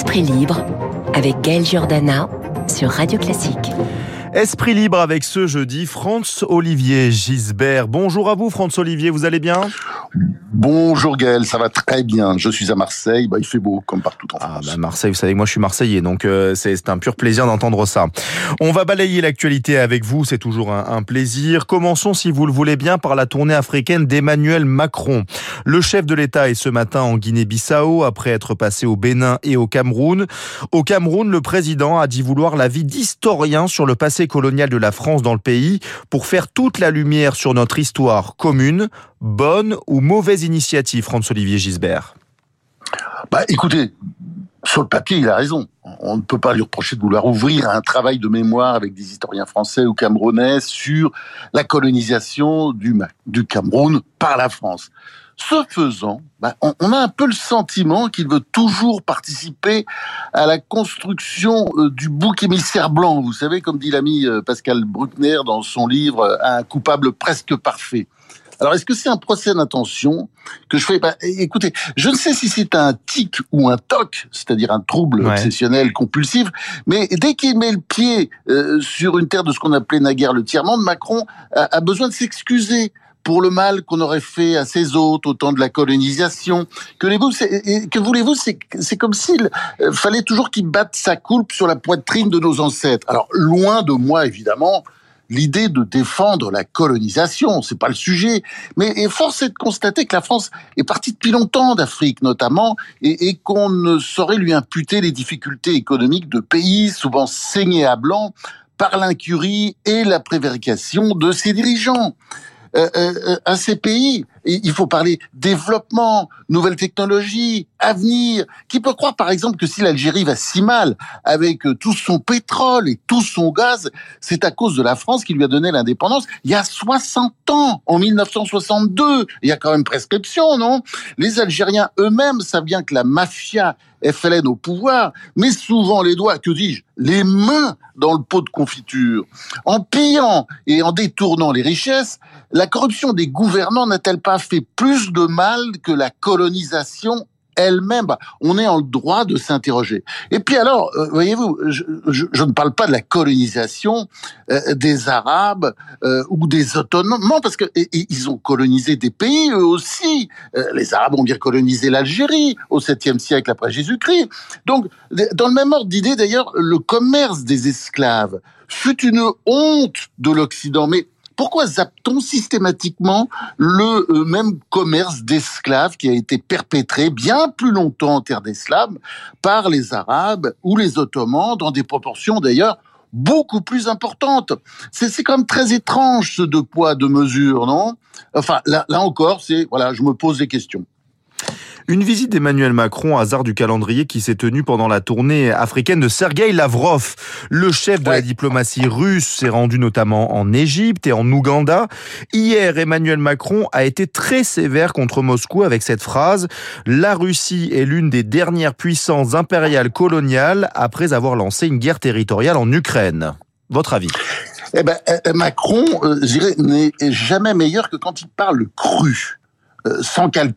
Esprit libre avec Gaël Giordana sur Radio Classique. Esprit libre avec ce jeudi, Franz Olivier Gisbert. Bonjour à vous, Franz Olivier, vous allez bien? Bonjour Gaël, ça va très bien. Je suis à Marseille, bah, il fait beau comme partout en France. Ah bah Marseille, vous savez moi je suis marseillais, donc euh, c'est un pur plaisir d'entendre ça. On va balayer l'actualité avec vous, c'est toujours un, un, plaisir. Commençons, si vous le voulez bien, par la tournée africaine d'Emmanuel Macron. Le chef de l'État est ce matin en Guinée-Bissau, après être passé au Bénin et au Cameroun. Au Cameroun, le président a dit vouloir l'avis d'historiens sur le passé colonial de la France dans le pays pour faire toute la lumière sur notre histoire commune, bonne ou mauvaise initiative, François-Olivier Gisbert? Bah écoutez, sur le papier, il a raison. On ne peut pas lui reprocher de vouloir ouvrir un travail de mémoire avec des historiens français ou camerounais sur la colonisation du, du Cameroun par la France. Ce faisant, bah, on, a un peu le sentiment qu'il veut toujours participer à la construction euh, du bouc émissaire blanc. Vous savez, comme dit l'ami euh, Pascal Bruckner dans son livre euh, Un coupable presque parfait. Alors, est-ce que c'est un procès d'intention que je fais bah, Écoutez, je ne sais si c'est un tic ou un toc, c'est-à-dire un trouble obsessionnel compulsif, mais dès qu'il met le pied sur une terre de ce qu'on appelait naguère le tiers-monde, Macron a besoin de s'excuser pour le mal qu'on aurait fait à ses hôtes au temps de la colonisation. Que voulez-vous, que voulez-vous, c'est comme s'il euh, fallait toujours qu'il batte sa coulpe sur la poitrine de nos ancêtres. Alors, loin de moi, évidemment, l'idée de défendre la colonisation, c'est pas le sujet. Mais force est de constater que la France est partie depuis longtemps d'Afrique, notamment, et, et qu'on ne saurait lui imputer les difficultés économiques de pays souvent saignés à blanc par l'incurie et la prévarication de ses dirigeants. Euh, euh, euh, à ces pays. Il faut parler développement, nouvelles technologies, avenir. Qui peut croire, par exemple, que si l'Algérie va si mal avec tout son pétrole et tout son gaz, c'est à cause de la France qui lui a donné l'indépendance il y a 60 ans, en 1962. Il y a quand même prescription, non? Les Algériens eux-mêmes savent bien que la mafia FLN au pouvoir, met souvent les doigts, que dis-je, les mains dans le pot de confiture. En pillant et en détournant les richesses, la corruption des gouvernants n'a-t-elle pas fait plus de mal que la colonisation elle-même. Bah, on est en droit de s'interroger. Et puis alors, euh, voyez-vous, je, ne parle pas de la colonisation euh, des Arabes euh, ou des Ottomans, parce que ont colonisé des pays eux aussi. les Arabes ont bien colonisé l'Algérie au 7e siècle après Jésus-Christ. Donc, dans le même ordre d'idée, d'ailleurs, le commerce des esclaves fut une honte de l'Occident, mais pourquoi zappe-t-on systématiquement le euh, même commerce d'esclaves qui a été perpétré bien plus longtemps en terre d'esclaves par les Arabes ou les Ottomans, dans des proportions d'ailleurs beaucoup plus importantes? C'est quand même très étrange ce deux poids, deux mesures, non? Enfin, là, là encore, c'est voilà, je me pose des questions. Une visite d'Emmanuel Macron, hasard du calendrier, qui s'est tenue pendant la tournée africaine de Sergei Lavrov. Le chef de la diplomatie russe s'est rendu notamment en Égypte et en Ouganda. Hier, Emmanuel Macron a été très sévère contre Moscou avec cette phrase La Russie est l'une des dernières puissances impériales coloniales après avoir lancé une guerre territoriale en Ukraine. Votre avis? Eh ben, euh, Macron, euh, je dirais, n'est jamais meilleur que quand il parle cru, euh, sans calcul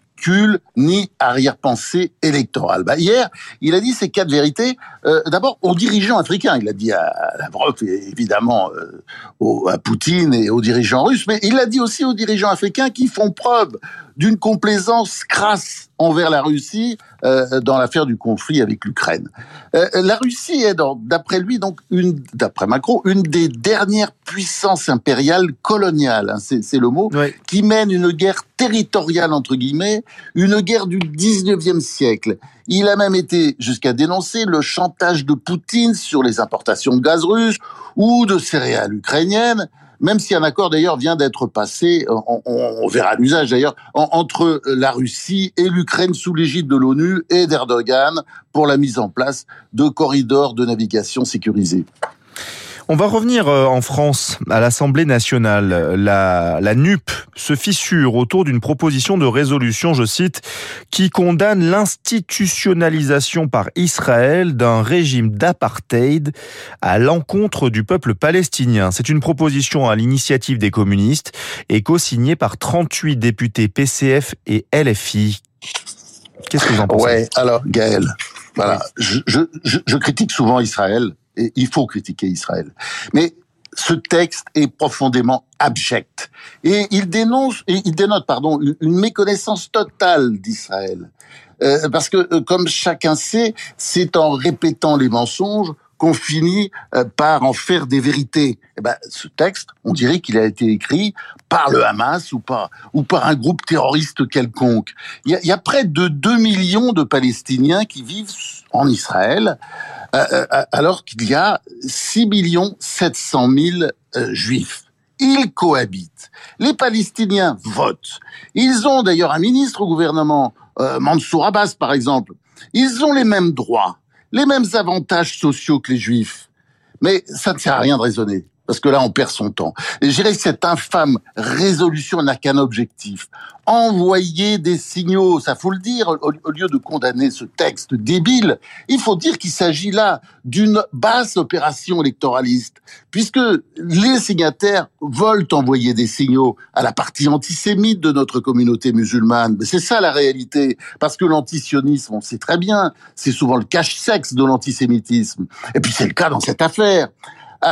ni arrière-pensée électorale. Bah, hier, il a dit ces quatre vérités. Euh, d'abord, aux dirigeants africains. Il a dit à Lavrov, évidemment, euh, à Poutine et aux dirigeants russes, mais il l'a dit aussi aux dirigeants africains qui font preuve d'une complaisance crasse envers la Russie euh, dans l'affaire du conflit avec l'Ukraine. Euh, la Russie est, d'après lui, donc une, d'après Macron, une des dernières puissances impériales coloniales, hein, c'est, le mot, qui mène une guerre territoriale entre guillemets, une guerre du 19e siècle. Il a même été jusqu'à dénoncer le chantage de Poutine sur les importations de gaz russe ou de céréales ukrainiennes même si un accord d'ailleurs vient d'être passé, on, verra l'usage d'ailleurs, entre la Russie et l'Ukraine sous l'égide de l'ONU et d'Erdogan pour la mise en place de corridors de navigation sécurisés. On va revenir euh, en France à l'Assemblée nationale. La, la NUP se fissure autour d'une proposition de résolution, je cite, qui condamne l'institutionnalisation par Israël d'un régime d'apartheid à l'encontre du peuple palestinien. C'est une proposition à l'initiative des communistes et co-signée par 38 députés PCF et LFI. Qu'est-ce que vous en pensez? Ouais, alors Gaël, je, critique souvent Israël, il faut critiquer Israël. Mais ce texte est profondément abject. Et il dénonce, et il dénote, pardon, une méconnaissance totale d'Israël. Euh, parce que, euh, comme chacun sait, c'est en répétant les mensonges qu'on finit euh, par en faire des vérités. Eh ben, ce texte, on dirait qu'il a été écrit par le Hamas ou par, ou par un groupe terroriste quelconque. Il y a, il y a près de 2 millions de Palestiniens qui vivent en Israël, alors qu'il y a 6 millions 700 000 juifs. Ils cohabitent. Les Palestiniens votent. Ils ont d'ailleurs un ministre au gouvernement euh, Mansour Abbas par exemple, ils ont les mêmes droits, les mêmes avantages sociaux que les juifs. Mais ça ne sert à rien de raisonner parce que là, on perd son temps. Et je dirais que cette infâme résolution n'a qu'un objectif, envoyer des signaux, ça faut le dire, au, lieu de condamner ce texte débile, il faut dire qu'il s'agit là d'une basse opération électoraliste, puisque les signataires veulent envoyer des signaux à la partie antisémite de notre communauté musulmane. Mais c'est ça la réalité, parce que l'antisionisme, on sait très bien, c'est souvent le cache-sexe de l'antisémitisme. Et puis c'est le cas dans cette affaire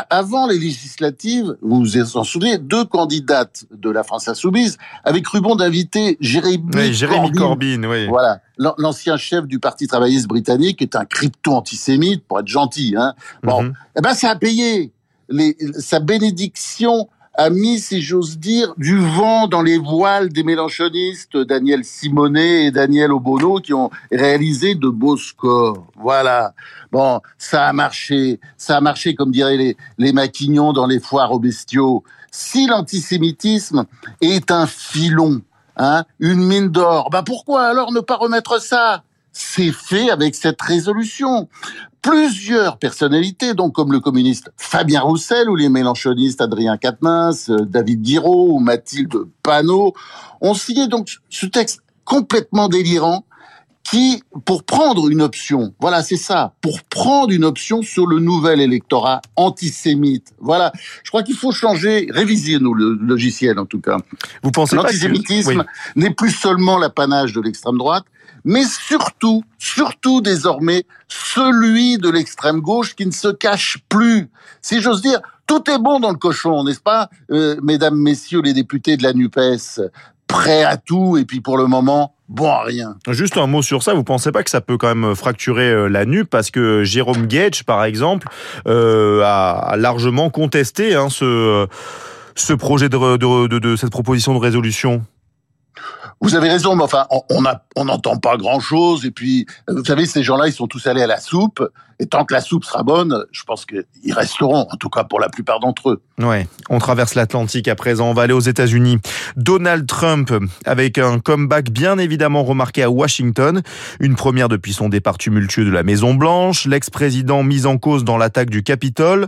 avant les législatives, vous vous en souvenez, deux candidates de la France Insoumise avaient cru bon d'inviter Jérémy, Jérémy Corbyn. oui. Voilà, l'ancien chef du Parti travailliste britannique est un crypto-antisémite, pour être gentil. Hein. Bon, mhm. eh ben ça a payé. Les, sa bénédiction a mis, si j'ose dire, du vent dans les voiles des mélanchonistes Daniel Simonet et Daniel Obono qui ont réalisé de beaux scores. Voilà. Bon, ça a marché. Ça a marché, comme diraient les, maquignons dans les foires aux bestiaux. Si l'antisémitisme est un filon, hein, une mine d'or, bah pourquoi alors ne pas remettre ça c'est fait avec cette résolution. Plusieurs personnalités, donc comme le communiste Fabien Roussel ou les mélanchonistes Adrien Quatennens, euh, David Guiraud ou Mathilde Panot, ont signé donc ce texte complètement délirant qui, pour prendre une option, voilà, c'est ça, pour prendre une option sur le nouvel électorat antisémite. Voilà, je crois qu'il faut changer, réviser nous le logiciel en tout cas. Vous pensez l'antisémitisme n'est plus seulement l'apanage de l'extrême droite, mais surtout, surtout désormais, celui de l'extrême gauche qui ne se cache plus. Si j'ose dire, tout est bon dans le cochon, n'est-ce pas, euh, mesdames, messieurs les députés de la NUPES Prêt à tout, et puis pour le moment, bon rien. Juste un mot sur ça, vous pensez pas que ça peut quand même fracturer euh, la NUP parce que Jérôme Gage, par exemple, euh, a largement contesté hein, ce, ce projet de, de, de cette proposition de résolution? Vous avez raison, mais enfin, on on n'entend pas grand-chose. Et puis, euh, vous savez, ces gens-là, ils sont tous allés à la soupe. Et tant que la soupe sera bonne, je pense qu'ils resteront, en tout cas pour la plupart d'entre eux. Ouais, on traverse l'Atlantique à présent. On va aller aux États-Unis. Donald Trump, avec un comeback bien évidemment remarqué à Washington, une première depuis son départ tumultueux de la Maison Blanche, l'ex-président mis en cause dans l'attaque du Capitole,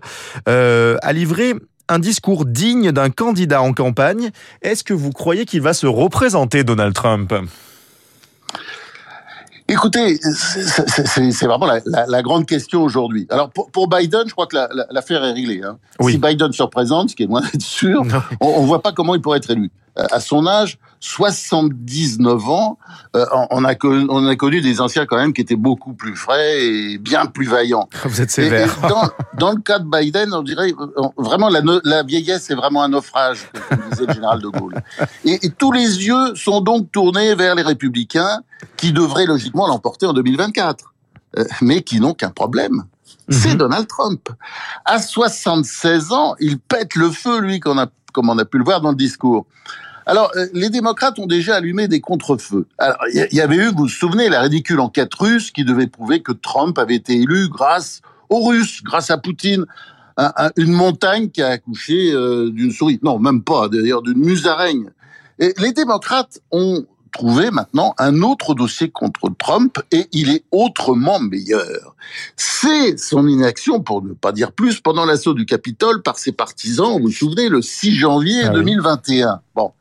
euh, a livré un discours digne d'un candidat en campagne. Est-ce que vous croyez qu'il va se représenter, Donald Trump? Écoutez, c'est vraiment la, grande question aujourd'hui. Alors pour, Biden, je crois que l'affaire est réglée. Hein. Si Biden se représente, ce qui est loin d'être sûr, on ne voit pas comment il pourrait être élu. Euh, à son âge, 79 ans, euh, on, a connu, on a connu des anciens quand même qui étaient beaucoup plus frais et bien plus vaillants. Vous êtes sévère. dans, dans, le cas de Biden, on dirait euh, vraiment la, la vieillesse est vraiment un naufrage, comme disait le général de Gaulle. Et, et, tous les yeux sont donc tournés vers les républicains qui devraient logiquement l'emporter en 2024, mais qui n'ont qu'un problème. C'est mhm. Donald Trump. À 76 ans, il pète le feu, lui, qu'on a comme on a pu le voir dans le discours. Alors, euh, les démocrates ont déjà allumé des contre-feux. Il y, avait eu, vous vous souvenez, la ridicule enquête russe qui devait prouver que Trump avait été élu grâce aux Russes, grâce à Poutine. une montagne qui a accouché euh, d'une souris. Non, même pas, d'ailleurs, d'une musaraigne. Et les démocrates ont trouver maintenant un autre dossier contre Trump et il est autrement meilleur. C'est son inaction, pour ne pas dire plus, pendant l'assaut du Capitole par ses partisans, vous vous souvenez, le 6 janvier 2021. Ah bon,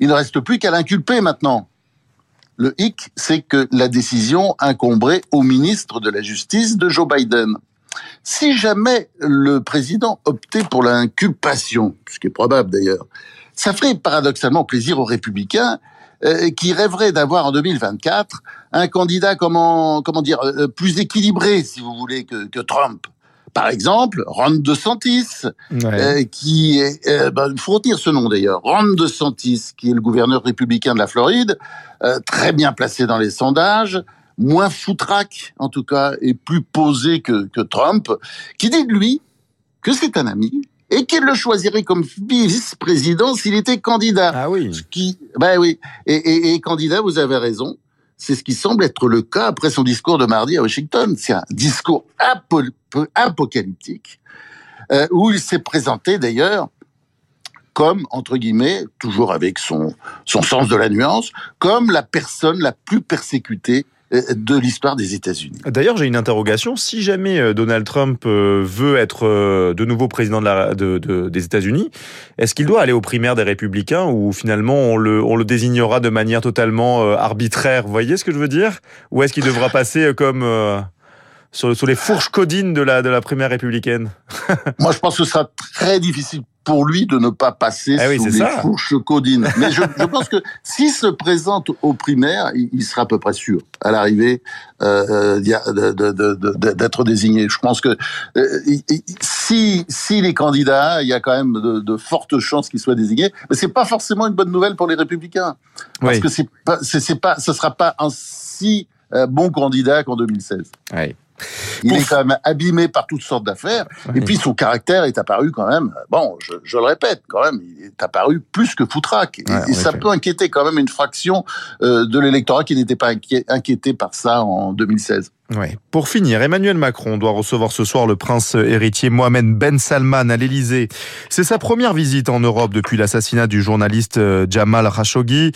il ne reste plus qu'à l'inculper maintenant. Le hic, c'est que la décision incomberait au ministre de la Justice de Joe Biden. Si jamais le président optait pour l'inculpation, ce qui est probable d'ailleurs, ça ferait paradoxalement plaisir aux républicains qui rêverait d'avoir en 2024 un candidat comment comment dire euh, plus équilibré, si vous voulez, que, que Trump. Par exemple, Ron DeSantis, euh, qui est, euh, ben, faut retenir ce nom d'ailleurs, Ron DeSantis, qui est le gouverneur républicain de la Floride, euh, très bien placé dans les sondages, moins foutraque en tout cas, et plus posé que, que Trump, qui dit de lui que c'est un ami, et qu'il le choisirait comme vice-président s'il était candidat. Ah oui. Ce qui, ben oui. Et, et, et, candidat, vous avez raison. C'est ce qui semble être le cas après son discours de mardi à Washington. C'est un discours apocalyptique euh, où il s'est présenté d'ailleurs comme, entre guillemets, toujours avec son, son sens de la nuance, comme la personne la plus persécutée de l'histoire des États-Unis. D'ailleurs, j'ai une interrogation. Si jamais euh, Donald Trump veut être de nouveau président de la, de, de, des États-Unis, est-ce qu'il doit aller aux primaires des Républicains ou finalement on le, on le désignera de manière totalement arbitraire? Vous voyez ce que je veux dire? Ou est-ce qu'il devra passer comme sur, sur les fourches codines de la, de la primaire républicaine? Moi, je pense que ce sera très difficile pour lui de ne pas passer ah oui, sous les ça. fourches codines. Mais je, je pense que s'il se présente aux primaires, il, il sera à peu près sûr à l'arrivée euh, d'être désigné. Je pense que euh, si s'il est candidat, il y a quand même de, de fortes chances qu'il soit désigné. Mais c'est pas forcément une bonne nouvelle pour les républicains, parce Oui. que c'est pas, c'est pas, ce sera pas un si euh, bon candidat qu'en 2016. Ouais. Il est quand même abîmé par toutes sortes d'affaires. Oui. Et puis son caractère est apparu quand même, bon, je, je le répète, quand même, il est apparu plus que foutraque. Et, Ouais, en et ça peut inquiéter quand même une fraction euh, de l'électorat qui n'était pas inquiété par ça en 2016. Pour finir, Emmanuel Macron doit recevoir ce soir le prince héritier Mohamed Ben Salman à l'Élysée. C'est sa première visite en Europe depuis l'assassinat du journaliste euh, Jamal Khashoggi.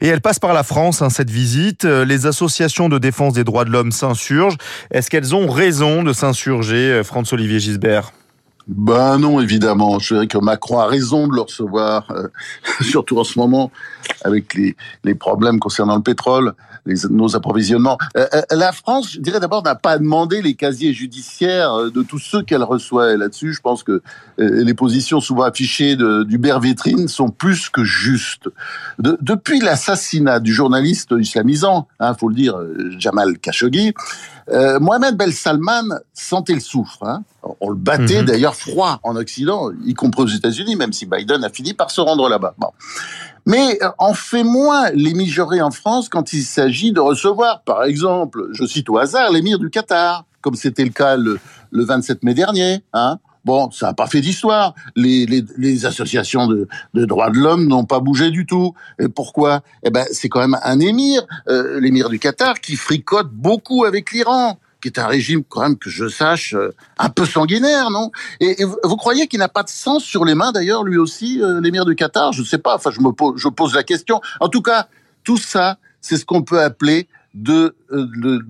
Et elle passe par la France, hein, cette visite. Euh, Les associations de défense des droits de l'homme s'insurgent. Est-ce qu'elles ont raison de s'insurger, euh, Franz-Olivier Gisbert? Ben non, évidemment. Je dirais que Macron a raison de le recevoir, surtout en ce moment, avec les, les problèmes concernant le pétrole, les, nos approvisionnements. Euh, euh, la France, je dirais d'abord, n'a pas demandé les casiers judiciaires euh, de tous ceux qu'elle reçoit. Et là-dessus, je pense que euh, les positions souvent affichées d'Hubert Vétrine sont plus que justes. De- depuis l'assassinat du journaliste islamisant, hein, faut le dire, Jamal Khashoggi, euh, Mohamed Ben Salman sentait le souffle. Hein. On le battait Mhm. d'ailleurs froid en Occident, y compris aux États-Unis, même si Biden a fini par se rendre là-bas. Bon. Mais euh, on fait moins mijaurés en France quand il s'agit de recevoir, par exemple, je cite au hasard, l'émir du Qatar, comme c'était le cas le, le 27 mai dernier. Hein. Bon, ça n'a pas fait d'histoire. Les, les, les associations de, de droits de l'homme n'ont pas bougé du tout. Et pourquoi? Eh ben, c'est quand même un émir, euh, l'émir du Qatar, qui fricote beaucoup avec l'Iran, qui est un régime quand même que je sache euh, un peu sanguinaire, non? Et, vous, croyez qu'il n'a pas de sang sur les mains d'ailleurs, lui aussi, euh, l'émir du Qatar? Je ne sais pas. Enfin, je me pose, la question. En tout cas, tout ça, c'est ce qu'on peut appeler de, euh,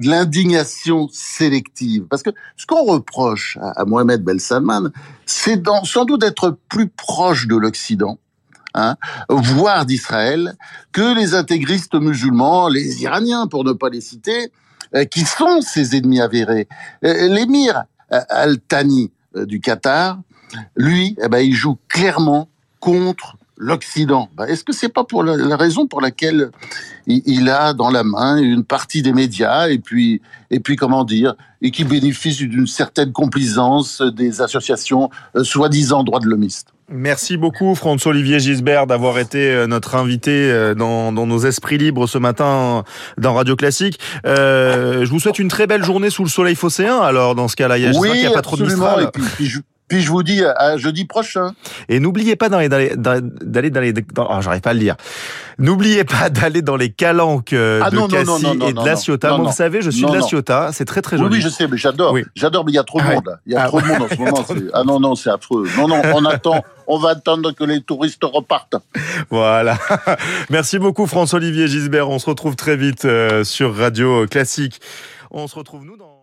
l'indignation sélective. Parce que ce qu'on reproche à, à Mohamed Ben Salman, c'est sans doute d'être plus proche de l'Occident, hein, voire d'Israël, que les intégristes musulmans, les Iraniens, pour ne pas les citer, qui sont ses ennemis avérés. Euh, L'émir euh, Al-Thani euh, du Qatar, lui, eh ben, il joue clairement contre l'Occident. Ben, Est-ce que c'est pas pour la, raison pour laquelle il, a dans la main une partie des médias et puis et puis comment dire et qui bénéficie d'une certaine complaisance des associations euh, soi-disant droits de l'homiste? Merci beaucoup François-Olivier Gisbert d'avoir été euh, notre invité euh, dans, dans nos esprits libres ce matin dans Radio Classique. Euh, je vous souhaite une très belle journée sous le soleil phocéen. Alors dans ce cas-là, il y a, a pas trop de. Mistral. Et puis, puis je, puis je vous dis à jeudi prochain. Et n'oubliez pas d'aller d'aller d'aller dans les dans, oh, j'arrive pas à le dire. N'oubliez pas d'aller dans les calanques euh, Ah de non, Cassis non, non, non, et de La. Ciotat. Moi, vous savez, je suis de La. Ciotat. C'est très très joli. oui, je sais, mais j'adore. Oui. J'adore, mais il y a trop de Ah monde. là. Il y a Ah trop de monde en ce moment. Ah non, non, c'est affreux. Non, non, on attend. On va attendre que les touristes repartent. Voilà. Merci beaucoup François-Olivier Gisbert. On se retrouve très vite euh, sur Radio Classique. On se retrouve nous dans